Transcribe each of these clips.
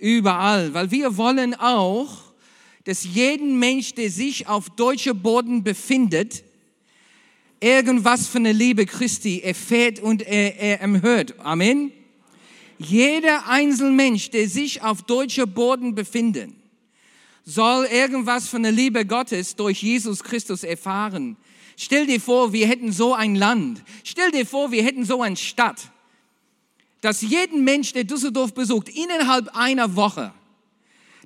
Überall, weil wir wollen auch, dass jeden Mensch, der sich auf deutscher Boden befindet, irgendwas von der Liebe Christi erfährt und er, er hört. Amen. Jeder einzelne Mensch, der sich auf deutscher Boden befindet, soll irgendwas von der Liebe Gottes durch Jesus Christus erfahren. Stell dir vor, wir hätten so ein Land. Stell dir vor, wir hätten so eine Stadt, dass jeden Mensch, der Düsseldorf besucht, innerhalb einer Woche,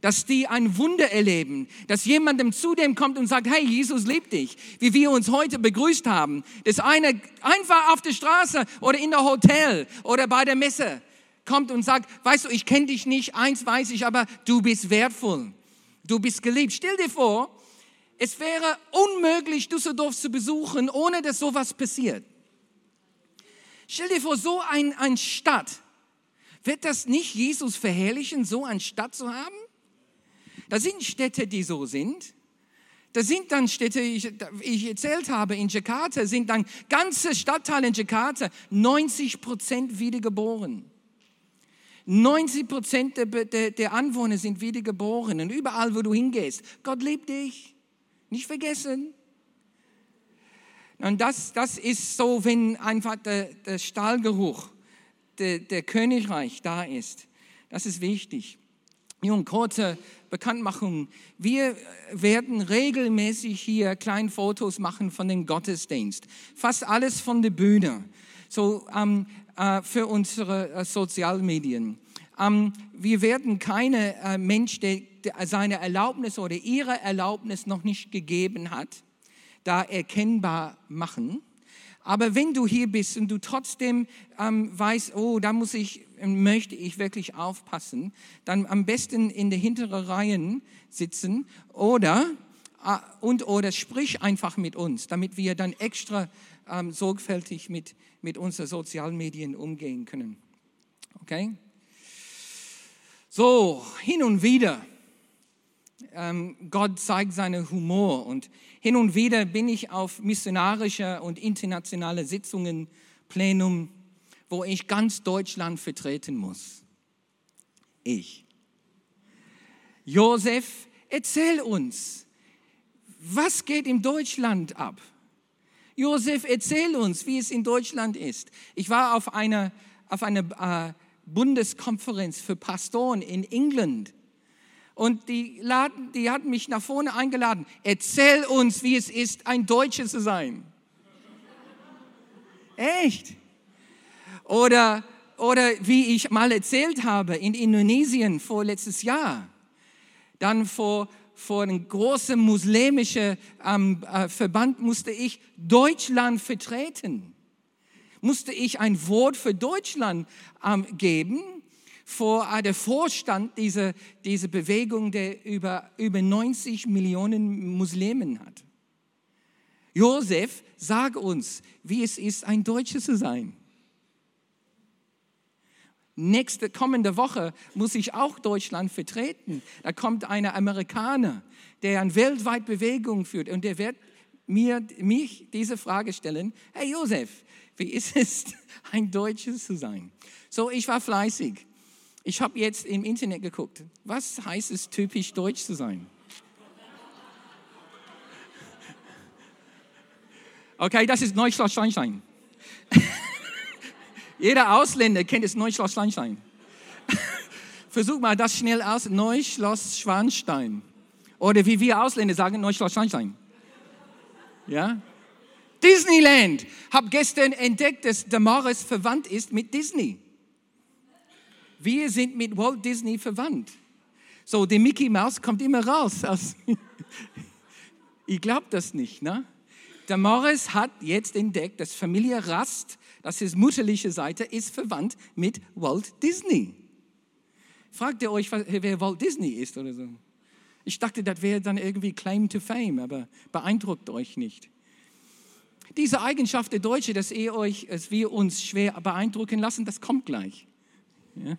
dass die ein Wunder erleben, dass jemandem zu dem kommt und sagt, hey, Jesus liebt dich, wie wir uns heute begrüßt haben. Das eine einfach auf der Straße oder in der Hotel oder bei der Messe kommt und sagt, weißt du, ich kenne dich nicht, eins weiß ich, aber du bist wertvoll. Du bist geliebt. Stell dir vor, es wäre unmöglich, Düsseldorf zu besuchen, ohne dass sowas passiert. Stell dir vor, so ein, ein Stadt, wird das nicht Jesus verherrlichen, so eine Stadt zu haben? Da sind Städte, die so sind. Da sind dann Städte, ich, ich erzählt habe, in Jakarta sind dann ganze Stadtteile in Jakarta, 90 Prozent wiedergeboren. 90 Prozent der, der, der Anwohner sind wiedergeboren und überall, wo du hingehst, Gott liebt dich. Nicht vergessen. Und das, das ist so, wenn einfach der, der Stahlgeruch der, der Königreich da ist. Das ist wichtig. Nun, kurze Bekanntmachung. Wir werden regelmäßig hier kleine Fotos machen von dem Gottesdienst. Fast alles von der Bühne. So, ähm, äh, für unsere äh, Sozialmedien. Ähm, wir werden keine äh, Mensch, der, der seine Erlaubnis oder ihre Erlaubnis noch nicht gegeben hat, da erkennbar machen. Aber wenn du hier bist und du trotzdem ähm, weißt, oh, da muss ich, möchte ich wirklich aufpassen, dann am besten in der hinteren Reihen sitzen oder äh, und oder sprich einfach mit uns, damit wir dann extra ähm, sorgfältig mit, mit unseren sozialen Medien umgehen können. Okay? So, hin und wieder. Ähm, Gott zeigt seinen Humor und hin und wieder bin ich auf missionarische und internationale Sitzungen, Plenum, wo ich ganz Deutschland vertreten muss. Ich. Josef, erzähl uns, was geht in Deutschland ab? Josef, erzähl uns, wie es in Deutschland ist. Ich war auf einer, auf einer äh, Bundeskonferenz für Pastoren in England. Und die, laden, die hatten mich nach vorne eingeladen. Erzähl uns, wie es ist, ein Deutscher zu sein. Echt? Oder, oder wie ich mal erzählt habe, in Indonesien vor letztes Jahr. Dann vor vor einem großen muslimischen ähm, äh, Verband musste ich Deutschland vertreten. Musste ich ein Wort für Deutschland ähm, geben vor äh, der Vorstand dieser, dieser Bewegung, der über, über 90 Millionen Muslimen hat. Josef, sag uns, wie es ist, ein Deutscher zu sein. Nächste kommende Woche muss ich auch Deutschland vertreten. Da kommt ein Amerikaner, der eine weltweit Bewegung führt und der wird mir mich diese Frage stellen: Hey Josef, wie ist es, ein Deutscher zu sein? So, ich war fleißig. Ich habe jetzt im Internet geguckt. Was heißt es, typisch deutsch zu sein? Okay, das ist Neuschloss-Steinstein. Jeder Ausländer kennt das Neuschloss-Schwanstein. Versuch mal das schnell aus. Neuschloss-Schwanstein. Oder wie wir Ausländer sagen, Neuschloss-Schwanstein. Ja? Disneyland. Hab gestern entdeckt, dass Damaris verwandt ist mit Disney. Wir sind mit Walt Disney verwandt. So, der Mickey Mouse kommt immer raus. ich glaube das nicht, ne? Der Morris hat jetzt entdeckt, dass Familie Rast, das ist mutterliche Seite, ist verwandt mit Walt Disney. Fragt ihr euch, wer Walt Disney ist oder so? Ich dachte, das wäre dann irgendwie Claim to Fame, aber beeindruckt euch nicht. Diese Eigenschaft der Deutsche, dass, ihr euch, dass wir uns schwer beeindrucken lassen, das kommt gleich. Ja?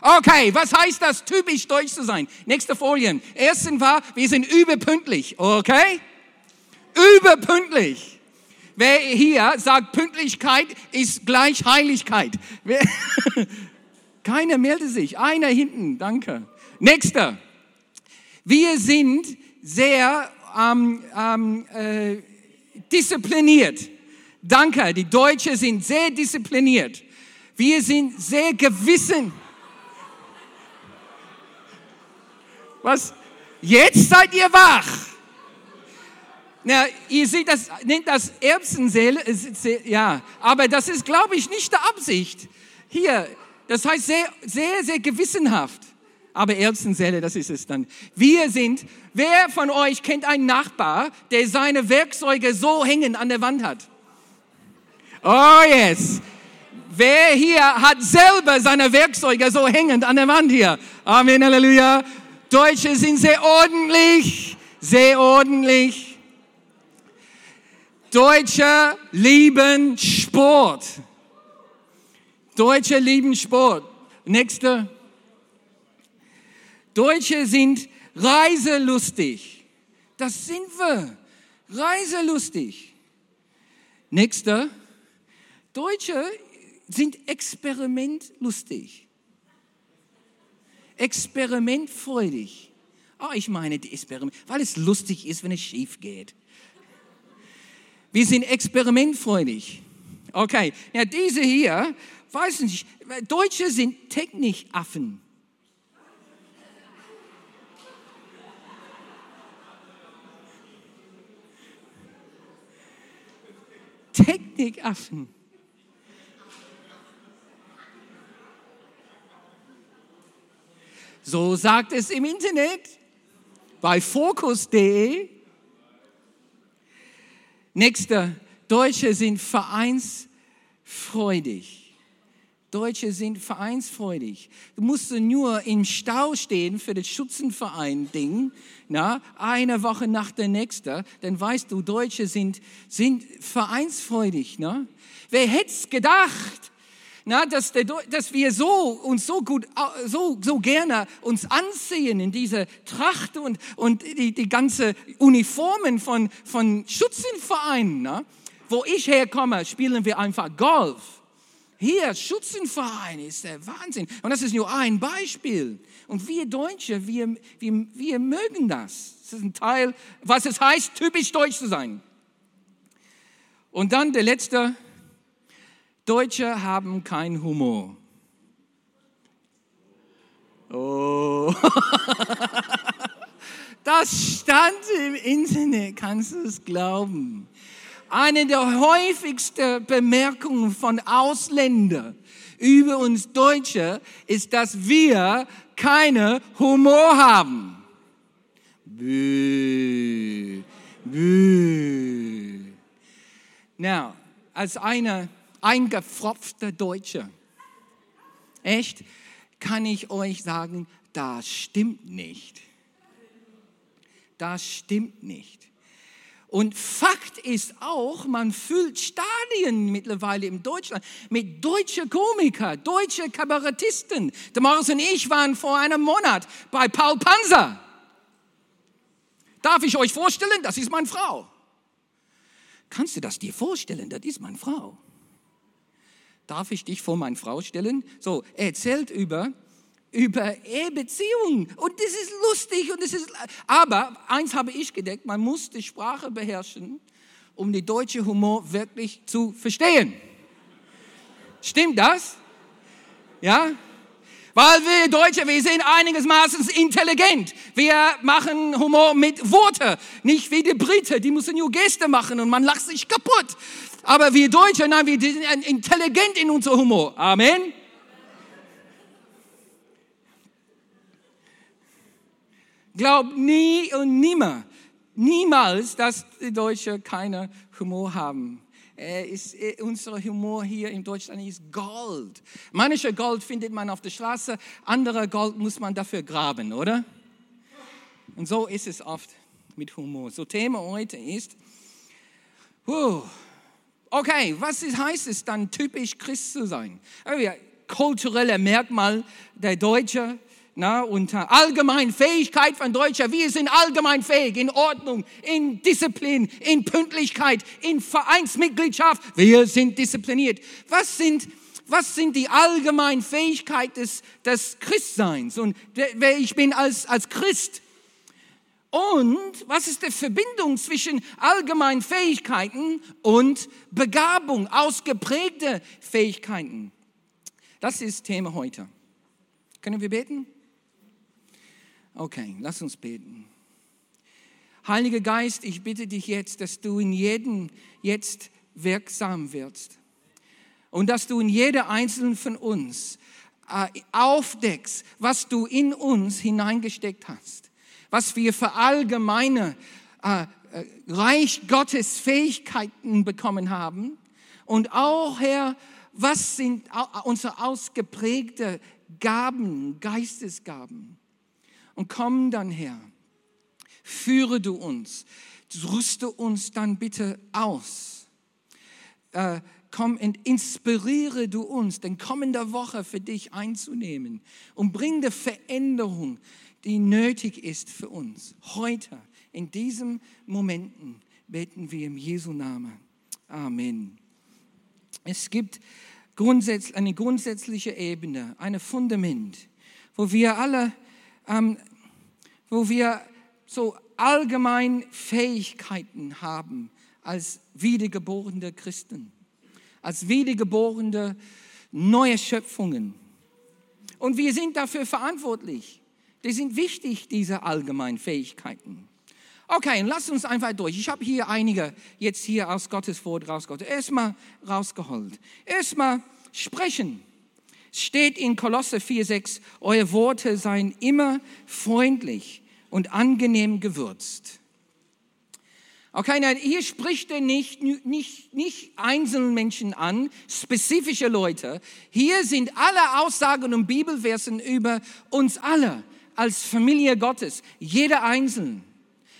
Okay, was heißt das, typisch deutsch zu sein? Nächste Folien. Erstens war, wir sind überpünktlich, okay? Überpünktlich. Wer hier sagt, Pünktlichkeit ist gleich Heiligkeit. Keiner meldet sich. Einer hinten. Danke. Nächster. Wir sind sehr ähm, ähm, äh, diszipliniert. Danke. Die Deutschen sind sehr diszipliniert. Wir sind sehr gewissen. Was? Jetzt seid ihr wach. Na, ihr seht das, nennt das Erbsenseele, ja, aber das ist, glaube ich, nicht der Absicht. Hier, das heißt sehr, sehr, sehr gewissenhaft. Aber Erbsenseele, das ist es dann. Wir sind, wer von euch kennt einen Nachbar, der seine Werkzeuge so hängen an der Wand hat? Oh yes. Wer hier hat selber seine Werkzeuge so hängend an der Wand hier? Amen, Halleluja. Deutsche sind sehr ordentlich, sehr ordentlich. Deutsche lieben Sport. Deutsche lieben Sport. Nächste. Deutsche sind reiselustig. Das sind wir. Reiselustig. Nächster. Deutsche sind experimentlustig. Experimentfreudig. Oh, ich meine die Experiment, weil es lustig ist, wenn es schief geht. Wir sind experimentfreudig. Okay, ja, diese hier, weiß nicht, Deutsche sind Technikaffen. Technikaffen. So sagt es im Internet bei focus.de. Nächster, Deutsche sind vereinsfreudig. Deutsche sind vereinsfreudig. Du musst nur im Stau stehen für das Schützenverein-Ding, eine Woche nach der nächsten, dann weißt du, Deutsche sind, sind vereinsfreudig. Na? Wer hätte es gedacht, na, dass, der, dass wir so uns so gut, so, so gerne uns anziehen in diese Tracht und, und die, die ganze Uniformen von, von Schützenvereinen. Na? Wo ich herkomme, spielen wir einfach Golf. Hier, Schützenverein ist der Wahnsinn. Und das ist nur ein Beispiel. Und wir Deutsche, wir, wir, wir mögen das. Das ist ein Teil, was es heißt, typisch deutsch zu sein. Und dann der letzte, Deutsche haben keinen Humor. Oh. Das stand im Internet, kannst du es glauben? Eine der häufigsten Bemerkungen von Ausländern über uns Deutsche ist, dass wir keine Humor haben. Bäh, bäh. Now, als eine eingefropfte Deutsche. Echt, kann ich euch sagen, das stimmt nicht. Das stimmt nicht. Und Fakt ist auch, man füllt Stadien mittlerweile in Deutschland mit deutschen Komiker, deutsche Kabarettisten. Der Morris und ich waren vor einem Monat bei Paul Panzer. Darf ich euch vorstellen, das ist meine Frau. Kannst du das dir vorstellen, das ist meine Frau darf ich dich vor meine Frau stellen? So, er erzählt über, über Ehebeziehungen und das ist lustig und das ist, aber eins habe ich gedeckt, man muss die Sprache beherrschen, um die deutsche Humor wirklich zu verstehen. Stimmt das? Ja? Weil wir Deutsche, wir sind einiges intelligent. Wir machen Humor mit Worten, nicht wie die Briten, die müssen nur Geste machen und man lacht sich kaputt. Aber wir Deutsche, nein, wir sind intelligent in unserem Humor. Amen. Glaub nie und nimmer, niemals, dass die Deutschen keine Humor haben. Er ist, unser Humor hier in Deutschland ist Gold. Manche Gold findet man auf der Straße, andere Gold muss man dafür graben, oder? Und so ist es oft mit Humor. So Thema heute ist, uh, Okay, was heißt es dann, typisch Christ zu sein? Oh kulturelle Merkmal der Deutsche, na, und allgemein Fähigkeit von Deutscher. Wir sind allgemein fähig in Ordnung, in Disziplin, in Pünktlichkeit, in Vereinsmitgliedschaft. Wir sind diszipliniert. Was sind, was sind die allgemeinen Fähigkeiten des, des Christseins und wer ich bin als, als Christ. Und was ist die Verbindung zwischen allgemeinen Fähigkeiten und Begabung, ausgeprägte Fähigkeiten? Das ist Thema heute. Können wir beten? Okay, lass uns beten. Heiliger Geist, ich bitte dich jetzt, dass du in jedem jetzt wirksam wirst und dass du in jeder einzelnen von uns äh, aufdeckst, was du in uns hineingesteckt hast, was wir für allgemeine äh, äh Reich Gottes Fähigkeiten bekommen haben und auch Herr, was sind unsere ausgeprägte Gaben, Geistesgaben und komm dann her, führe du uns, rüste uns dann bitte aus. Äh, komm und inspiriere du uns, den kommende Woche für dich einzunehmen und bring die Veränderung, die nötig ist für uns. Heute, in diesen Momenten, beten wir im Jesu Namen. Amen. Es gibt eine grundsätzliche Ebene, ein Fundament, wo wir alle, ähm, wo wir so allgemein Fähigkeiten haben als wiedergeborene Christen, als wiedergeborene neue Schöpfungen. Und wir sind dafür verantwortlich. Die sind wichtig, diese allgemeinen Fähigkeiten. Okay, lass uns einfach durch. Ich habe hier einige jetzt hier aus Gottes Wort rausgeholt. Erstmal rausgeholt. Erstmal sprechen. Steht in Kolosse 4,6, eure Worte seien immer freundlich und angenehm gewürzt. Okay, nein, hier spricht er nicht, nicht, nicht einzelne Menschen an, spezifische Leute. Hier sind alle Aussagen und Bibelversen über uns alle als Familie Gottes, jeder Einzelne.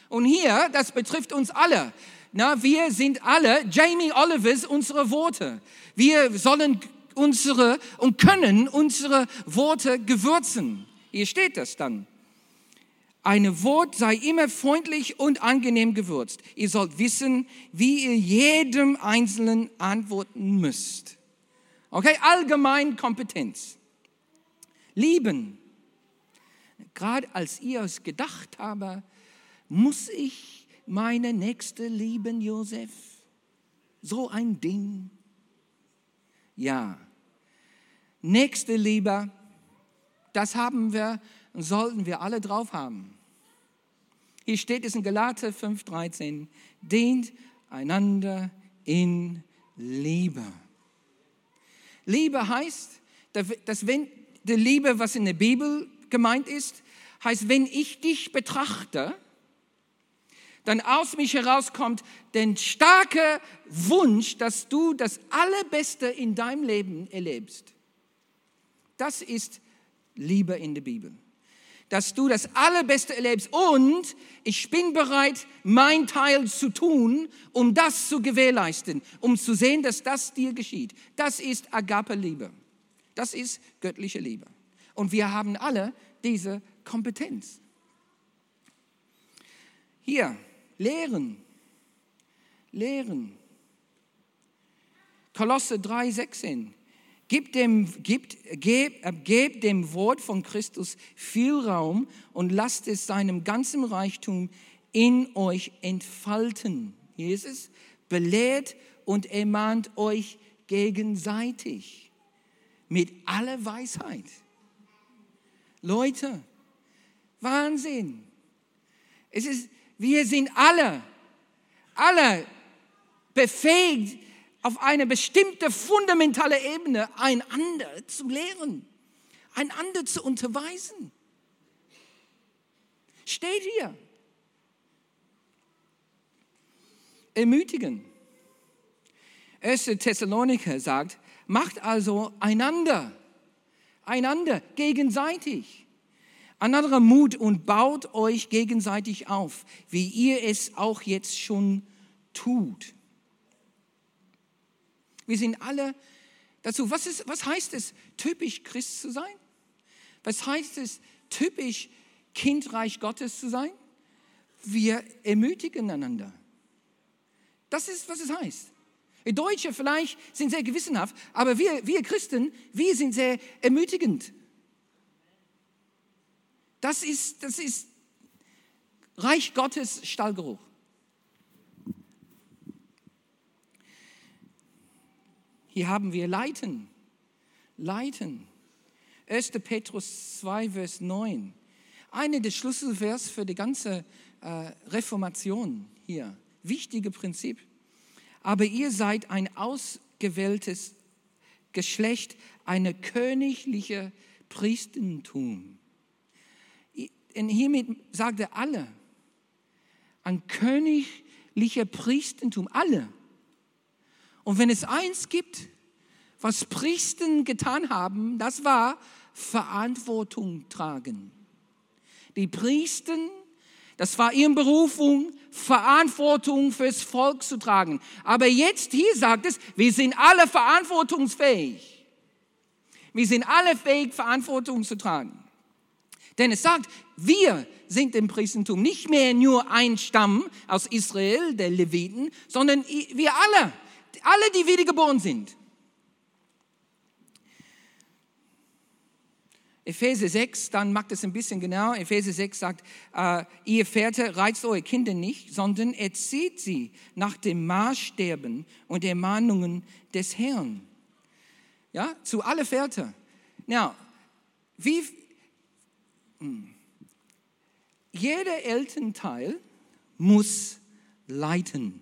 Und hier, das betrifft uns alle. Na, wir sind alle Jamie Olivers unsere Worte. Wir sollen unsere und können unsere Worte gewürzen. Hier steht das dann. Eine Wort sei immer freundlich und angenehm gewürzt. Ihr sollt wissen, wie ihr jedem Einzelnen antworten müsst. Okay, allgemein Kompetenz. Lieben. Gerade als ihr es gedacht habt, muss ich meine Nächste lieben, Josef? So ein Ding. Ja. Nächste Liebe, das haben wir sollten wir alle drauf haben. Hier steht es in Galate 5,13, dehnt einander in Liebe. Liebe heißt, dass wenn die Liebe, was in der Bibel gemeint ist, heißt, wenn ich dich betrachte, dann aus mich herauskommt der starke Wunsch, dass du das Allerbeste in deinem Leben erlebst. Das ist Liebe in der Bibel dass du das Allerbeste erlebst und ich bin bereit, mein Teil zu tun, um das zu gewährleisten, um zu sehen, dass das dir geschieht. Das ist Agape-Liebe. Das ist göttliche Liebe. Und wir haben alle diese Kompetenz. Hier, lehren. Lehren. Kolosse 3, 16. Gib dem, gibt, geb, äh, gebt dem Wort von Christus viel Raum und lasst es seinem ganzen Reichtum in euch entfalten. Jesus belehrt und ermahnt euch gegenseitig mit aller Weisheit. Leute, Wahnsinn. Es ist, wir sind alle, alle befähigt, auf eine bestimmte fundamentale Ebene einander zu lehren, einander zu unterweisen. Steht hier. Ermutigen. 1. Thessaloniker sagt, macht also einander, einander gegenseitig, einander Mut und baut euch gegenseitig auf, wie ihr es auch jetzt schon tut. Wir sind alle dazu. Was, ist, was heißt es, typisch Christ zu sein? Was heißt es, typisch Kindreich Gottes zu sein? Wir ermutigen einander. Das ist, was es heißt. Die Deutsche vielleicht sind sehr gewissenhaft, aber wir, wir Christen, wir sind sehr ermutigend. Das ist, das ist Reich Gottes Stallgeruch. Hier haben wir Leiten. Leiten. 1. Petrus 2, Vers 9. Eine der Schlüsselvers für die ganze äh, Reformation hier. Wichtige Prinzip. Aber ihr seid ein ausgewähltes Geschlecht, eine königliche Priestentum. Und hiermit sagt er alle, ein königlicher Priestentum, alle. Und wenn es eins gibt, was Priester getan haben, das war Verantwortung tragen. Die Priester, das war ihre Berufung, Verantwortung fürs Volk zu tragen. Aber jetzt hier sagt es, wir sind alle verantwortungsfähig. Wir sind alle fähig, Verantwortung zu tragen. Denn es sagt, wir sind im Priestertum nicht mehr nur ein Stamm aus Israel, der Leviten, sondern wir alle, alle, die wiedergeboren sind. Epheser 6, dann macht es ein bisschen genau. Epheser 6 sagt, äh, ihr Väter reizt eure Kinder nicht, sondern erzieht sie nach den Maßstäben und Ermahnungen des Herrn. Ja, zu alle Väter. Now, wie, hm, jeder Elternteil muss leiten.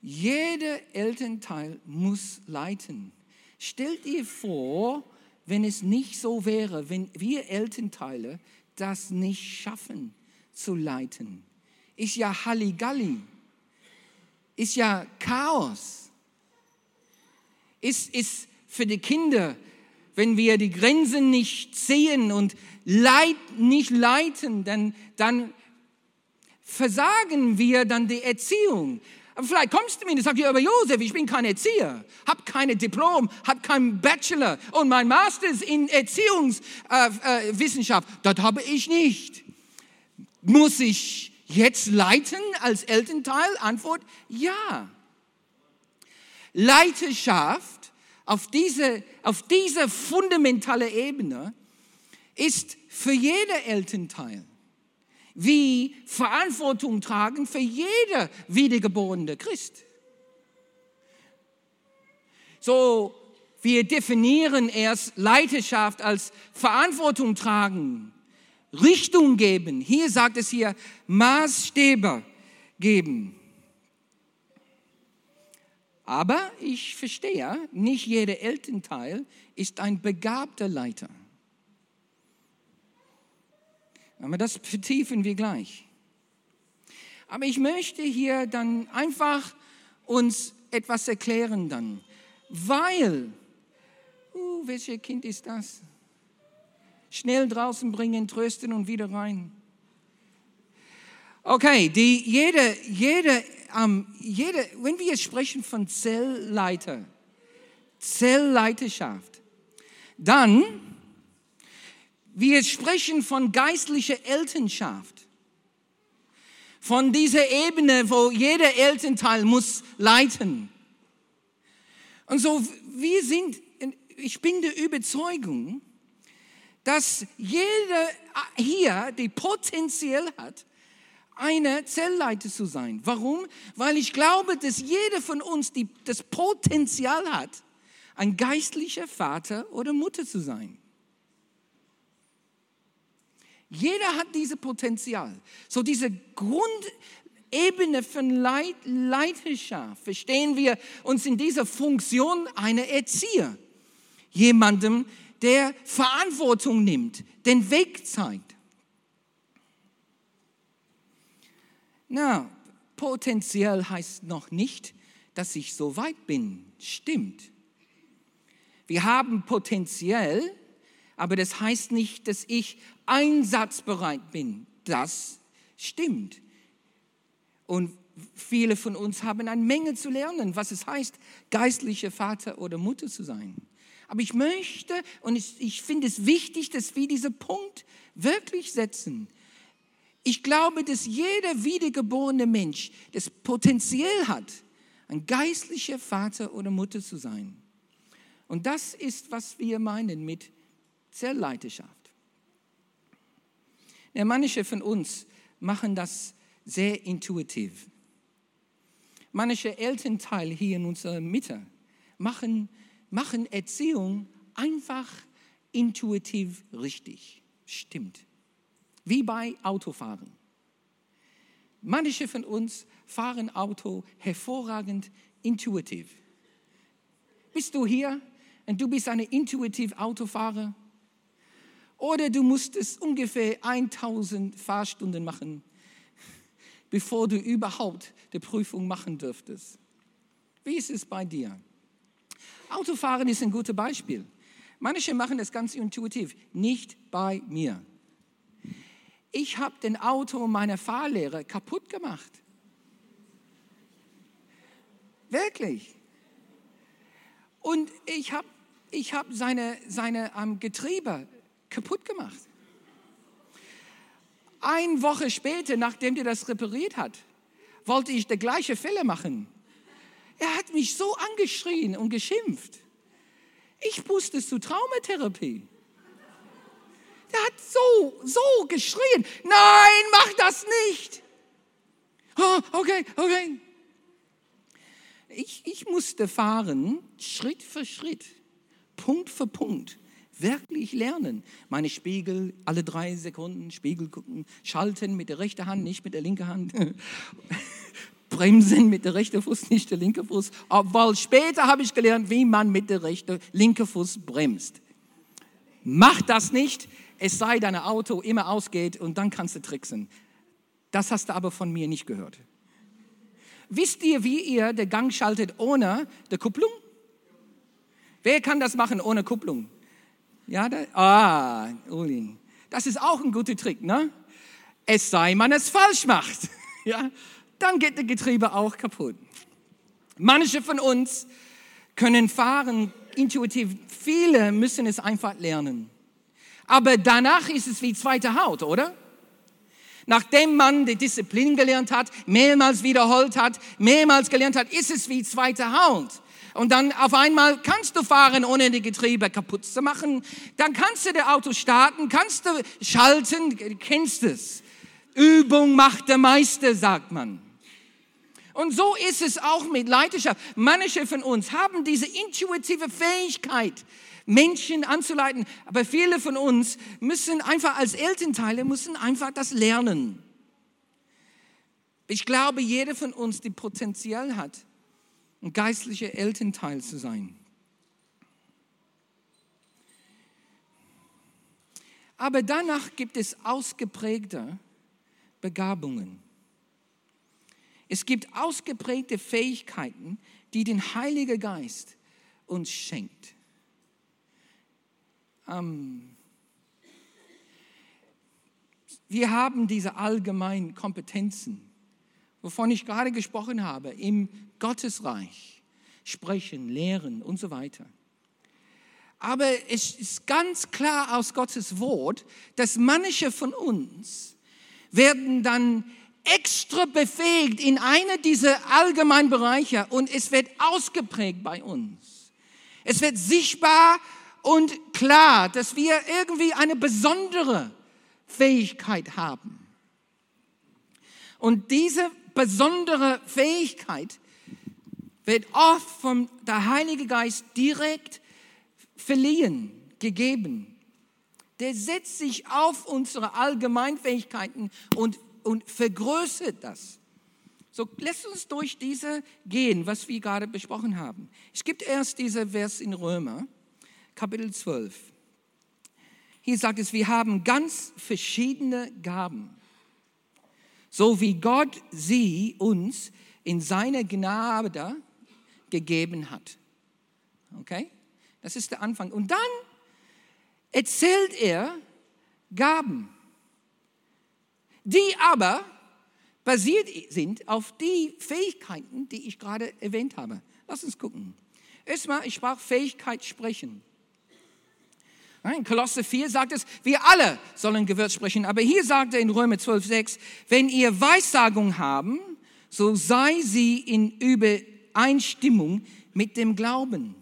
Jeder Elternteil muss leiten. Stellt ihr vor, wenn es nicht so wäre, wenn wir Elternteile das nicht schaffen zu leiten. Ist ja Halligalli. Ist ja Chaos. Ist, ist für die Kinder, wenn wir die Grenzen nicht sehen und leit, nicht leiten, dann, dann versagen wir dann die Erziehung. Aber vielleicht kommst du mir und sagst, ja, aber Josef, ich bin kein Erzieher, habe keine Diplom, habe keinen Bachelor und mein Master in Erziehungswissenschaft, äh, äh, das habe ich nicht. Muss ich jetzt leiten als Elternteil? Antwort, ja. Leiterschaft auf diese, auf diese fundamentale Ebene ist für jeder Elternteil wie Verantwortung tragen für jeder wiedergeborene Christ. So, wir definieren erst Leiterschaft als Verantwortung tragen, Richtung geben. Hier sagt es hier Maßstäbe geben. Aber ich verstehe, nicht jeder Elternteil ist ein begabter Leiter. Aber das vertiefen wir gleich. Aber ich möchte hier dann einfach uns etwas erklären dann. Weil, uh, welches Kind ist das? Schnell draußen bringen, trösten und wieder rein. Okay, die, jede, jede, ähm, jede, wenn wir jetzt sprechen von Zellleiter, Zellleiterschaft, dann wir sprechen von geistlicher Elternschaft. Von dieser Ebene, wo jeder Elternteil muss leiten. Und so, wir sind, ich bin der Überzeugung, dass jeder hier die Potenzial hat, eine Zellleiter zu sein. Warum? Weil ich glaube, dass jeder von uns die, das Potenzial hat, ein geistlicher Vater oder Mutter zu sein. Jeder hat dieses Potenzial. So diese Grundebene von Leit Leiterschaft verstehen wir uns in dieser Funktion einer Erzieher. Jemandem, der Verantwortung nimmt, den Weg zeigt. Na, potenziell heißt noch nicht, dass ich so weit bin. Stimmt. Wir haben potenziell, aber das heißt nicht, dass ich einsatzbereit bin. Das stimmt. Und viele von uns haben eine Menge zu lernen, was es heißt, geistlicher Vater oder Mutter zu sein. Aber ich möchte und ich, ich finde es wichtig, dass wir diesen Punkt wirklich setzen. Ich glaube, dass jeder wiedergeborene Mensch das Potenzial hat, ein geistlicher Vater oder Mutter zu sein. Und das ist, was wir meinen mit Zellleiterschaft. Ja, manche von uns machen das sehr intuitiv. Manche Elternteile hier in unserer Mitte machen, machen Erziehung einfach intuitiv richtig. Stimmt. Wie bei Autofahren. Manche von uns fahren Auto hervorragend intuitiv. Bist du hier und du bist ein intuitiv Autofahrer? Oder du musstest ungefähr 1000 Fahrstunden machen, bevor du überhaupt die Prüfung machen dürftest. Wie ist es bei dir? Autofahren ist ein gutes Beispiel. Manche machen das ganz intuitiv, nicht bei mir. Ich habe den Auto meiner Fahrlehrer kaputt gemacht. Wirklich. Und ich habe ich hab seine, seine um, Getriebe kaputt gemacht. Eine Woche später, nachdem er das repariert hat, wollte ich der gleiche Fälle machen. Er hat mich so angeschrien und geschimpft. Ich musste zu Traumatherapie. Er hat so, so geschrien. Nein, mach das nicht. Oh, okay, okay. Ich, ich musste fahren, Schritt für Schritt, Punkt für Punkt wirklich lernen. Meine Spiegel, alle drei Sekunden Spiegel gucken, schalten mit der rechten Hand, nicht mit der linken Hand. Bremsen mit der rechten Fuß, nicht der linke Fuß. Obwohl später habe ich gelernt, wie man mit der rechten, linken Fuß bremst. Mach das nicht, es sei dein Auto immer ausgeht und dann kannst du tricksen. Das hast du aber von mir nicht gehört. Wisst ihr, wie ihr den Gang schaltet ohne die Kupplung? Wer kann das machen ohne Kupplung? Ja, da, ah, Uli. Das ist auch ein guter Trick, ne? Es sei, man es falsch macht. Ja, dann geht der Getriebe auch kaputt. Manche von uns können fahren intuitiv, viele müssen es einfach lernen. Aber danach ist es wie zweite Haut, oder? Nachdem man die Disziplin gelernt hat, mehrmals wiederholt hat, mehrmals gelernt hat, ist es wie zweite Haut. Und dann auf einmal kannst du fahren, ohne die Getriebe kaputt zu machen. Dann kannst du das Auto starten, kannst du schalten, du kennst es. Übung macht der Meister, sagt man. Und so ist es auch mit Leiterschaft. Manche von uns haben diese intuitive Fähigkeit, Menschen anzuleiten. Aber viele von uns müssen einfach als Elternteile, müssen einfach das lernen. Ich glaube, jeder von uns, die Potenzial hat, ein geistlicher Elternteil zu sein. Aber danach gibt es ausgeprägte Begabungen. Es gibt ausgeprägte Fähigkeiten, die den Heiligen Geist uns schenkt. Ähm, wir haben diese allgemeinen Kompetenzen, wovon ich gerade gesprochen habe, im Gottesreich. Sprechen, lehren und so weiter. Aber es ist ganz klar aus Gottes Wort, dass manche von uns werden dann extra befähigt in einer dieser allgemeinen Bereiche und es wird ausgeprägt bei uns. Es wird sichtbar und klar, dass wir irgendwie eine besondere Fähigkeit haben. Und diese besondere Fähigkeit wird oft vom der Heilige Geist direkt verliehen, gegeben. Der setzt sich auf unsere Allgemeinfähigkeiten und, und vergrößert das. So, lässt uns durch diese gehen, was wir gerade besprochen haben. Es gibt erst diesen Vers in Römer, Kapitel 12. Hier sagt es, wir haben ganz verschiedene Gaben, so wie Gott sie uns in seiner Gnade gegeben hat. Okay? Das ist der Anfang. Und dann erzählt er Gaben, die aber basiert sind auf die Fähigkeiten, die ich gerade erwähnt habe. Lass uns gucken. Erstmal, ich sprach Fähigkeit sprechen. In Kolosse 4 sagt es, wir alle sollen Gewürz sprechen. Aber hier sagt er in Römer 12, 6, wenn ihr Weissagung haben, so sei sie in Übereinstimmung mit dem Glauben.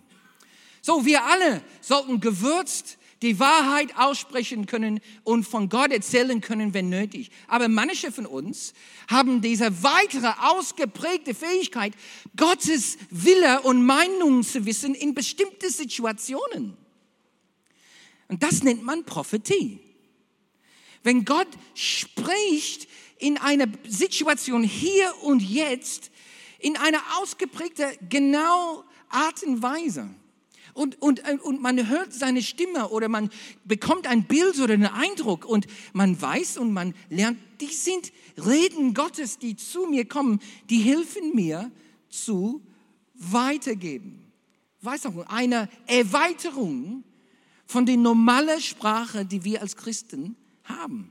So, wir alle sollten gewürzt die Wahrheit aussprechen können und von Gott erzählen können, wenn nötig. Aber manche von uns haben diese weitere ausgeprägte Fähigkeit, Gottes Wille und Meinung zu wissen in bestimmte Situationen. Und das nennt man Prophetie. Wenn Gott spricht in einer Situation hier und jetzt, in einer ausgeprägten, genau Art und Weise. Und, und, und man hört seine Stimme oder man bekommt ein Bild oder einen Eindruck und man weiß und man lernt, die sind Reden Gottes, die zu mir kommen, die helfen mir zu weitergeben. Weiß auch, eine Erweiterung von der normalen Sprache, die wir als Christen haben.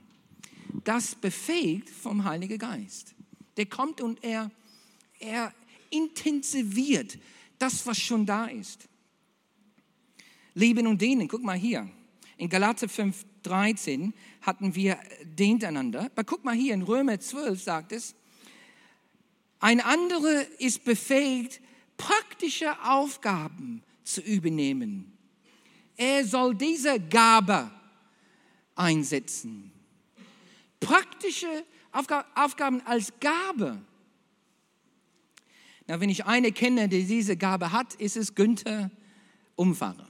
Das befähigt vom Heiligen Geist. Der kommt und er, er intensiviert das, was schon da ist. Lieben und dienen, guck mal hier. In Galater 5, 13 hatten wir dient einander. Aber guck mal hier, in Römer 12 sagt es, ein anderer ist befähigt, praktische Aufgaben zu übernehmen. Er soll diese Gabe einsetzen. Praktische Aufgaben als Gabe. Na, wenn ich eine kenne, die diese Gabe hat, ist es Günther Umfahrer.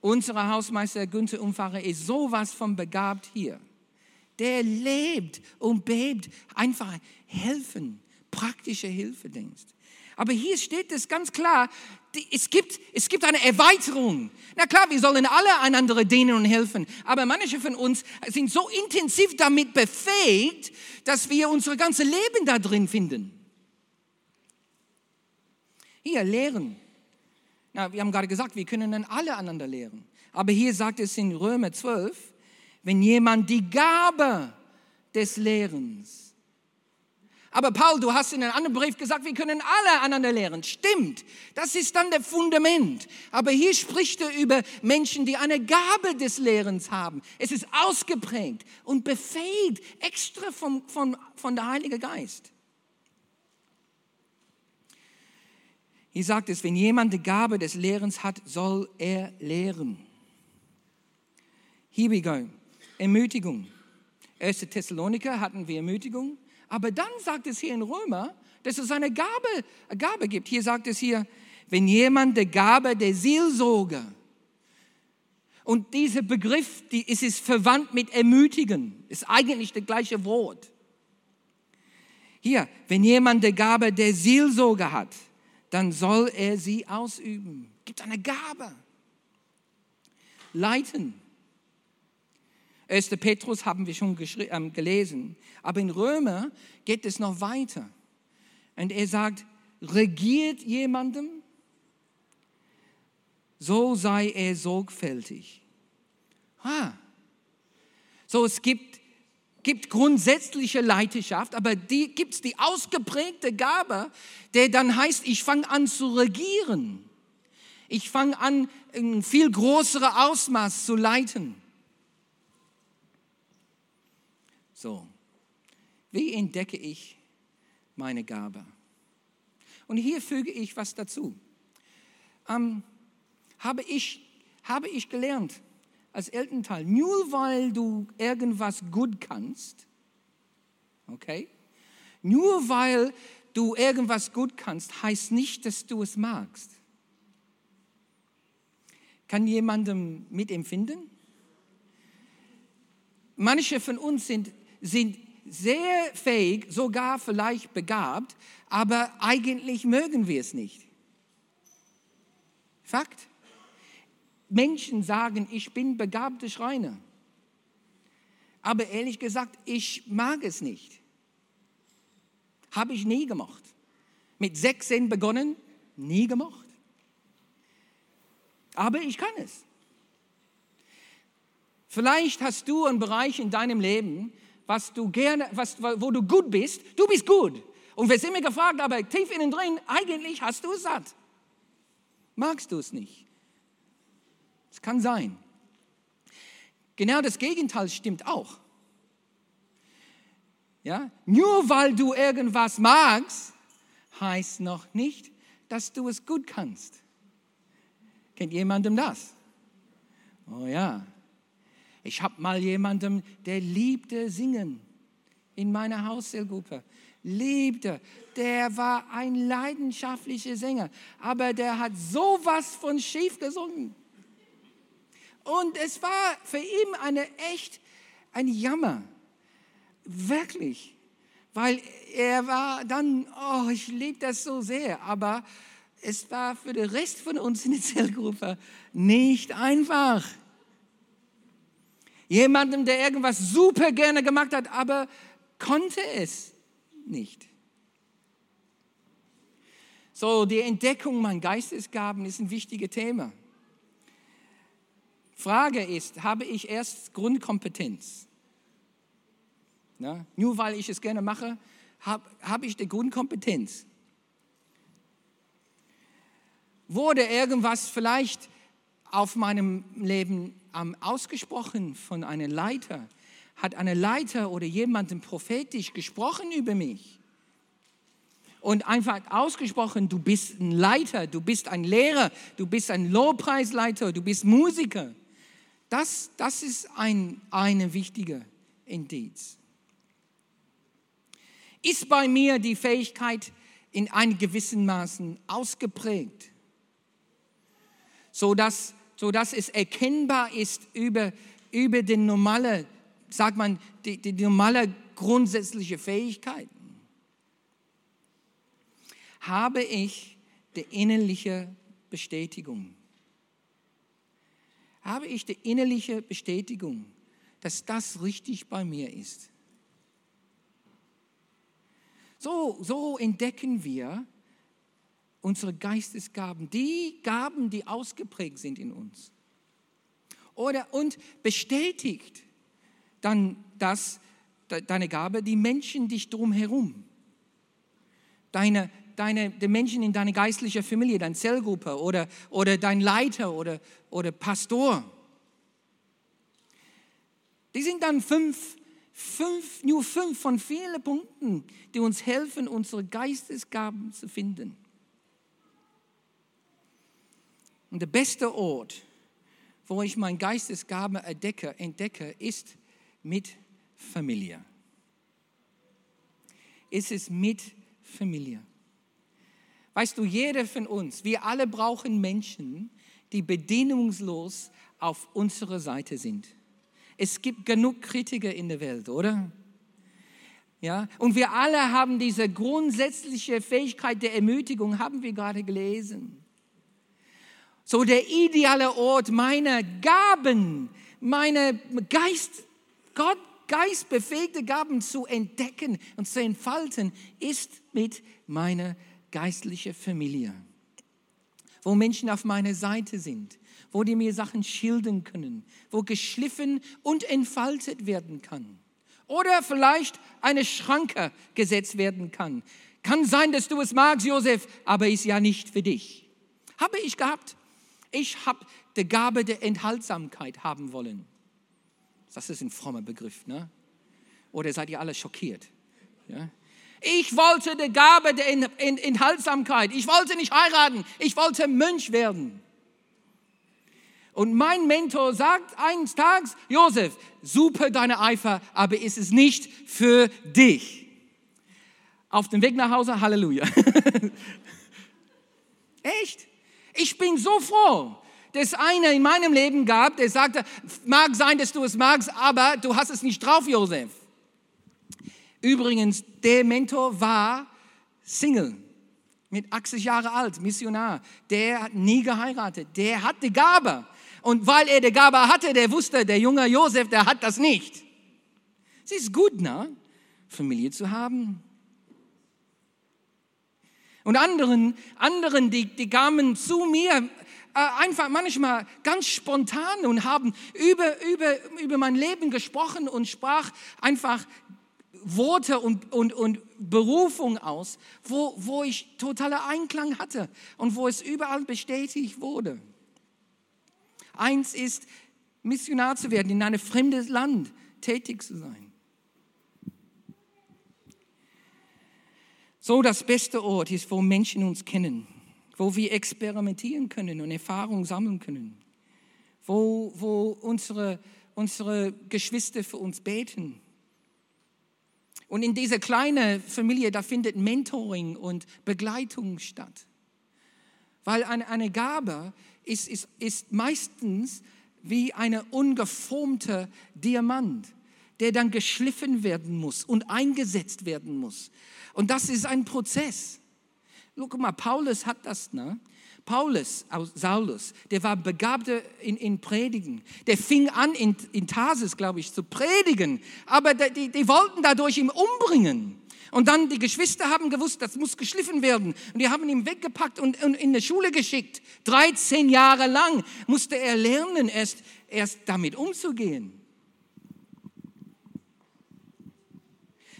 Unser Hausmeister Günther Umfahrer ist sowas von begabt hier. Der lebt und bebt einfach helfen, praktische Hilfe denkst. Aber hier steht es ganz klar, es gibt, es gibt eine Erweiterung. Na klar, wir sollen alle einander dienen und helfen, aber manche von uns sind so intensiv damit befähigt, dass wir unser ganzes Leben da drin finden. Hier, lehren. Na, wir haben gerade gesagt, wir können dann alle einander lehren. Aber hier sagt es in Römer 12, wenn jemand die Gabe des Lehrens aber Paul, du hast in einem anderen Brief gesagt, wir können alle einander lehren. Stimmt, das ist dann der Fundament. Aber hier spricht er über Menschen, die eine Gabe des Lehrens haben. Es ist ausgeprägt und befähigt extra vom, von, von der Heilige Geist. Hier sagt es, wenn jemand die Gabe des Lehrens hat, soll er lehren. Here we go. Ermutigung. 1. Thessaloniker hatten wir Ermutigung. Aber dann sagt es hier in Römer, dass es eine Gabe, Gabe gibt. Hier sagt es hier, wenn jemand die Gabe der Seelsorge und dieser Begriff, die, ist es verwandt mit ermutigen, ist eigentlich das gleiche Wort. Hier, wenn jemand die Gabe der Seelsorge hat, dann soll er sie ausüben. Gibt eine Gabe. Leiten. 1. Petrus haben wir schon äh, gelesen. Aber in Römer geht es noch weiter. Und er sagt, regiert jemandem, so sei er sorgfältig. Ah. So, es gibt, gibt grundsätzliche Leiterschaft, aber die gibt es die ausgeprägte Gabe, der dann heißt, ich fange an zu regieren. Ich fange an, ein viel größeres Ausmaß zu leiten. So, wie entdecke ich meine Gabe? Und hier füge ich was dazu. Ähm, habe, ich, habe ich gelernt als Elternteil, nur weil du irgendwas gut kannst, okay? Nur weil du irgendwas gut kannst, heißt nicht, dass du es magst. Kann jemandem mitempfinden? Manche von uns sind sind sehr fähig, sogar vielleicht begabt, aber eigentlich mögen wir es nicht. Fakt. Menschen sagen, ich bin begabte Schreiner. Aber ehrlich gesagt, ich mag es nicht. Habe ich nie gemacht. Mit 16 begonnen, nie gemacht. Aber ich kann es. Vielleicht hast du einen Bereich in deinem Leben, was du gerne, was, wo du gut bist, du bist gut. Und wir sind mir gefragt, aber tief innen drin, eigentlich hast du es satt. Magst du es nicht? Es kann sein. Genau das Gegenteil stimmt auch. Ja? Nur weil du irgendwas magst, heißt noch nicht, dass du es gut kannst. Kennt jemandem das? Oh ja. Ich habe mal jemanden, der liebte singen in meiner Hauszellgruppe. Liebte. Der war ein leidenschaftlicher Sänger, aber der hat sowas von schief gesungen. Und es war für ihn eine echt ein Jammer. Wirklich. Weil er war dann, oh, ich liebe das so sehr, aber es war für den Rest von uns in der Zellgruppe nicht einfach. Jemandem, der irgendwas super gerne gemacht hat, aber konnte es nicht. So, die Entdeckung meiner Geistesgaben ist ein wichtiges Thema. Frage ist, habe ich erst Grundkompetenz? Na, nur weil ich es gerne mache, habe hab ich die Grundkompetenz. Wurde irgendwas vielleicht auf meinem Leben ähm, ausgesprochen von einem Leiter? Hat eine Leiter oder jemandem prophetisch gesprochen über mich? Und einfach ausgesprochen, du bist ein Leiter, du bist ein Lehrer, du bist ein Lobpreisleiter, du bist Musiker. Das, das ist ein eine wichtige Indiz. Ist bei mir die Fähigkeit in einem gewissen Maßen ausgeprägt? sodass, sodass es erkennbar ist über, über die normale, sagt man, die, die normale grundsätzliche Fähigkeiten. Habe ich die innerliche Bestätigung? Habe ich die innerliche Bestätigung, dass das richtig bei mir ist? So, so entdecken wir, unsere Geistesgaben, die Gaben, die ausgeprägt sind in uns. Oder und bestätigt dann das, deine Gabe, die Menschen dich drumherum. Deine, deine, die Menschen in deiner geistlichen Familie, deine Zellgruppe oder, oder dein Leiter oder, oder Pastor. Die sind dann fünf, fünf, nur fünf von vielen Punkten, die uns helfen, unsere Geistesgaben zu finden. Und der beste Ort, wo ich mein Geistesgabe entdecke, entdecke, ist mit Familie. Ist es mit Familie. Weißt du, jeder von uns, wir alle brauchen Menschen, die bedingungslos auf unserer Seite sind. Es gibt genug Kritiker in der Welt, oder? Ja, und wir alle haben diese grundsätzliche Fähigkeit der Ermutigung, haben wir gerade gelesen so der ideale Ort meiner Gaben, meine Geist, Gott geistbefähigte Gaben zu entdecken und zu entfalten, ist mit meiner geistlichen Familie. Wo Menschen auf meiner Seite sind, wo die mir Sachen schildern können, wo geschliffen und entfaltet werden kann. Oder vielleicht eine Schranke gesetzt werden kann. Kann sein, dass du es magst, Josef, aber ist ja nicht für dich. Habe ich gehabt. Ich habe die Gabe der Enthaltsamkeit haben wollen. Das ist ein frommer Begriff, ne? Oder seid ihr alle schockiert? Ja? Ich wollte die Gabe der Enthaltsamkeit. Ich wollte nicht heiraten. Ich wollte Mönch werden. Und mein Mentor sagt eines Tages, Josef, super deine Eifer, aber ist es nicht für dich. Auf dem Weg nach Hause, Halleluja. Echt? Ich bin so froh, dass einer in meinem Leben gab, der sagte, mag sein, dass du es magst, aber du hast es nicht drauf, Josef. Übrigens, der Mentor war Single, mit 80 Jahre alt, Missionar. Der hat nie geheiratet, der hat die Gabe. Und weil er die Gabe hatte, der wusste, der junge Josef, der hat das nicht. Es ist gut, ne? Familie zu haben, und anderen, anderen die, die kamen zu mir äh, einfach manchmal ganz spontan und haben über, über, über mein Leben gesprochen und sprach einfach Worte und, und, und Berufung aus, wo, wo ich totaler Einklang hatte und wo es überall bestätigt wurde. Eins ist, Missionar zu werden, in einem fremdes Land tätig zu sein. So das beste Ort ist, wo Menschen uns kennen, wo wir experimentieren können und Erfahrungen sammeln können, wo, wo unsere, unsere Geschwister für uns beten. Und in dieser kleinen Familie, da findet Mentoring und Begleitung statt. Weil eine, eine Gabe ist, ist, ist meistens wie eine ungeformte Diamant, der dann geschliffen werden muss und eingesetzt werden muss. Und das ist ein Prozess. Guck mal, Paulus hat das, ne? Paulus, Saulus, der war begabter in, in Predigen. Der fing an, in, in Tarsis, glaube ich, zu predigen. Aber die, die wollten dadurch ihn umbringen. Und dann die Geschwister haben gewusst, das muss geschliffen werden. Und die haben ihn weggepackt und, und in die Schule geschickt. 13 Jahre lang musste er lernen, erst, erst damit umzugehen.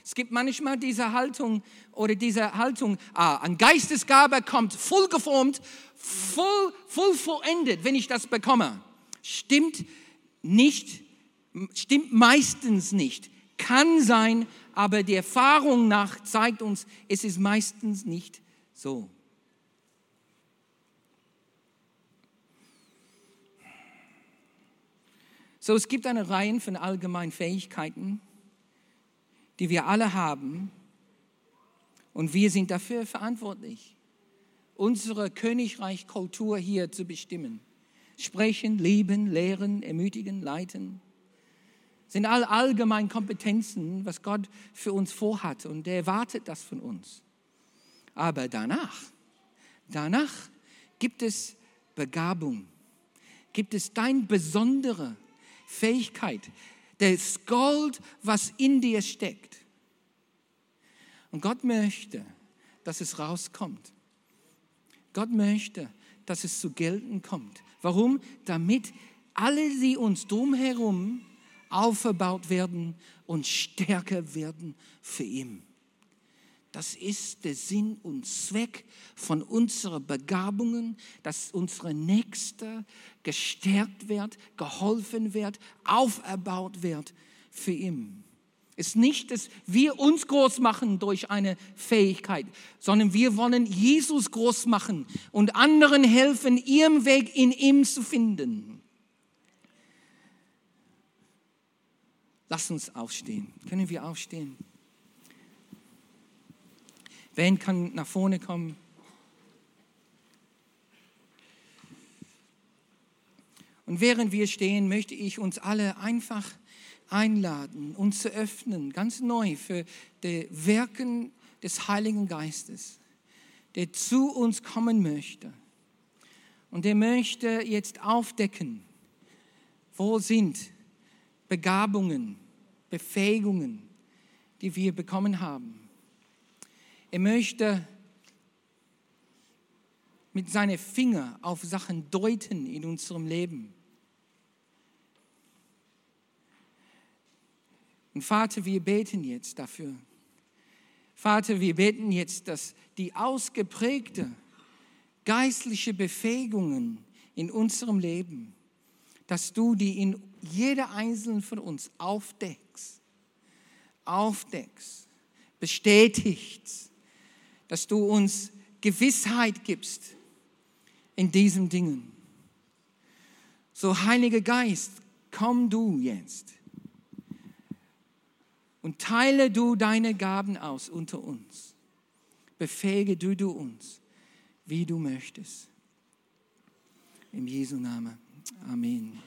Es gibt manchmal diese Haltung oder diese Haltung, ah, ein Geistesgabe kommt voll geformt, voll, voll vollendet, wenn ich das bekomme. Stimmt nicht, stimmt meistens nicht. Kann sein, aber die Erfahrung nach zeigt uns, es ist meistens nicht so. So, es gibt eine Reihe von allgemeinen Fähigkeiten, die wir alle haben und wir sind dafür verantwortlich, unsere Königreich-Kultur hier zu bestimmen. Sprechen, lieben, lehren, ermutigen, leiten sind all allgemeine Kompetenzen, was Gott für uns vorhat und er erwartet das von uns. Aber danach, danach gibt es Begabung, gibt es deine besondere Fähigkeit, das Gold, was in dir steckt. Und Gott möchte, dass es rauskommt. Gott möchte, dass es zu gelten kommt. Warum? Damit alle, die uns drumherum aufgebaut werden und stärker werden für ihn. Das ist der Sinn und Zweck von unseren Begabungen, dass unsere Nächste gestärkt wird, geholfen wird, auferbaut wird für ihn. Es ist nicht, dass wir uns groß machen durch eine Fähigkeit, sondern wir wollen Jesus groß machen und anderen helfen, ihren Weg in ihm zu finden. Lass uns aufstehen. Können wir aufstehen? Wen kann nach vorne kommen? Und während wir stehen, möchte ich uns alle einfach einladen, uns zu öffnen, ganz neu für die Wirken des Heiligen Geistes, der zu uns kommen möchte. Und der möchte jetzt aufdecken, wo sind Begabungen, Befähigungen, die wir bekommen haben. Er möchte mit seinen Fingern auf Sachen deuten in unserem Leben. Und Vater, wir beten jetzt dafür. Vater, wir beten jetzt, dass die ausgeprägte geistliche Befähigungen in unserem Leben, dass du die in jeder einzelnen von uns aufdeckst, aufdeckst, bestätigst, dass du uns Gewissheit gibst in diesen Dingen. So, Heiliger Geist, komm du jetzt und teile du deine Gaben aus unter uns. Befähige du, du uns, wie du möchtest. Im Jesu Namen. Amen.